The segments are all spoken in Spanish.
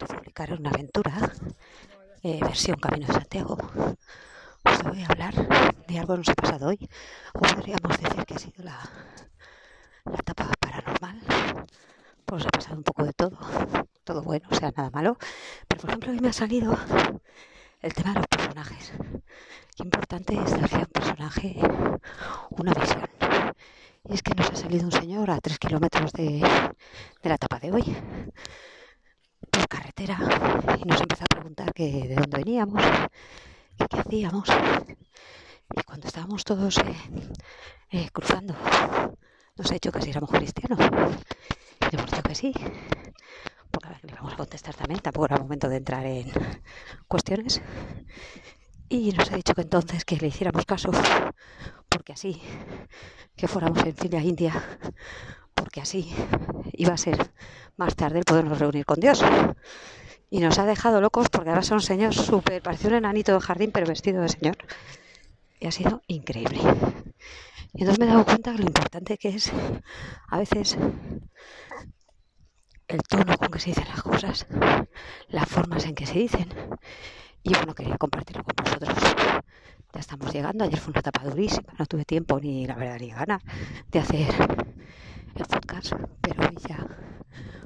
autopublicar una aventura, eh, versión Camino de Santiago. Os voy a hablar de algo que nos ha pasado hoy. O podríamos decir que ha sido la, la etapa paranormal. Pues ha pasado un poco de todo. Todo bueno, o sea, nada malo. Pero por ejemplo, hoy me ha salido el tema de los personajes. Qué importante es darle a un personaje una visión. Y es que nos ha salido un señor a tres kilómetros de, de la etapa de hoy carretera y nos empezó a preguntar que de dónde veníamos y qué hacíamos. Y cuando estábamos todos eh, eh, cruzando, nos ha dicho que si éramos cristianos. Y hemos dicho que sí. Porque a ver, le vamos a contestar también, tampoco era momento de entrar en cuestiones. Y nos ha dicho que entonces que le hiciéramos caso, porque así, que fuéramos en fila india, porque así iba a ser más tarde el podernos reunir con Dios. Y nos ha dejado locos porque ahora son señor súper, pareció un enanito de jardín, pero vestido de señor. Y ha sido increíble. Y entonces me he dado cuenta de lo importante que es a veces el tono con que se dicen las cosas, las formas en que se dicen. Y bueno, quería compartirlo con vosotros. Ya estamos llegando. Ayer fue una etapa durísima. No tuve tiempo ni, la verdad, ni ganas de hacer el podcast, pero hoy ya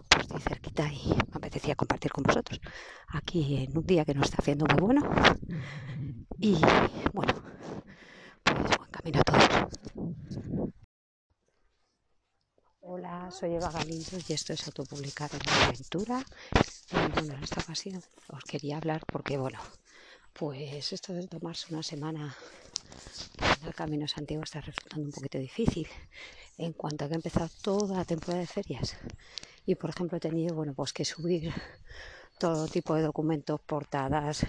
pues estoy cerquita y me apetecía compartir con vosotros aquí en un día que nos está haciendo muy bueno. Y bueno, pues buen camino a todos. Hola, soy Eva Galindo y esto es Autopublicar en la Aventura. En esta ocasión os quería hablar porque, bueno, pues esto de tomarse una semana en el Camino Santiago está resultando un poquito difícil en cuanto a que he empezado toda la temporada de ferias. Y por ejemplo he tenido, bueno, pues que subir todo tipo de documentos, portadas,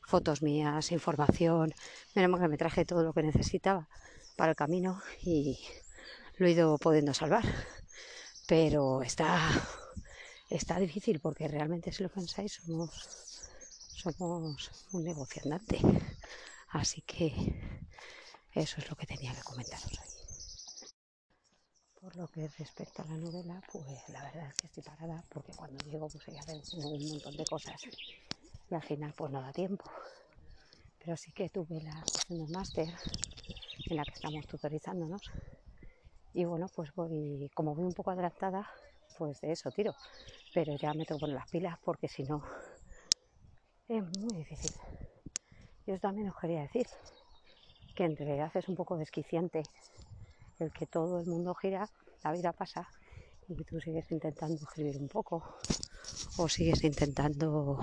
fotos mías, información. Menos que me traje todo lo que necesitaba para el camino y lo he ido pudiendo salvar. Pero está, está difícil porque realmente si lo pensáis somos, somos un negocio andante. Así que eso es lo que tenía que comentaros hoy. Por lo que respecta a la novela, pues la verdad es que estoy parada porque cuando llego pues que hacer un montón de cosas y al final pues no da tiempo. Pero sí que tuve la sesión del máster en la que estamos tutorizándonos y bueno, pues voy, como voy un poco adelantada, pues de eso tiro. Pero ya me tengo que poner las pilas porque si no es muy difícil. Yo también os quería decir que en realidad es un poco desquiciante el que todo el mundo gira, la vida pasa y tú sigues intentando escribir un poco o sigues intentando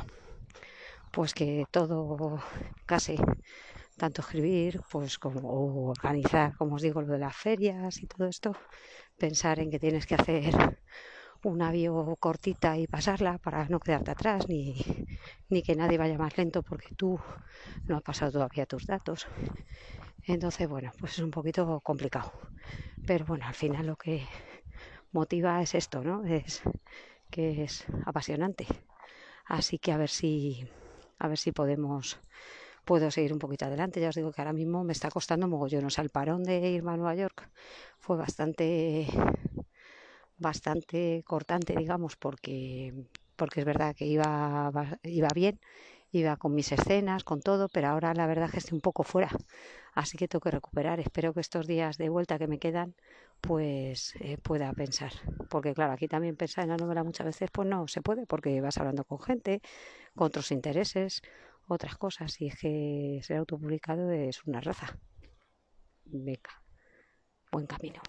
pues que todo casi tanto escribir pues como organizar como os digo lo de las ferias y todo esto pensar en que tienes que hacer una bio cortita y pasarla para no quedarte atrás ni, ni que nadie vaya más lento porque tú no has pasado todavía tus datos entonces, bueno, pues es un poquito complicado. Pero bueno, al final lo que motiva es esto, ¿no? Es que es apasionante. Así que a ver si a ver si podemos puedo seguir un poquito adelante. Ya os digo que ahora mismo me está costando mogollón. O sea, el parón de irme a Nueva York fue bastante bastante cortante, digamos, porque porque es verdad que iba iba bien iba con mis escenas, con todo, pero ahora la verdad es que estoy un poco fuera, así que tengo que recuperar. Espero que estos días de vuelta que me quedan, pues eh, pueda pensar, porque claro, aquí también pensar en la novela muchas veces, pues no se puede, porque vas hablando con gente, con otros intereses, otras cosas, y es que ser autopublicado es una raza. Venga, buen camino.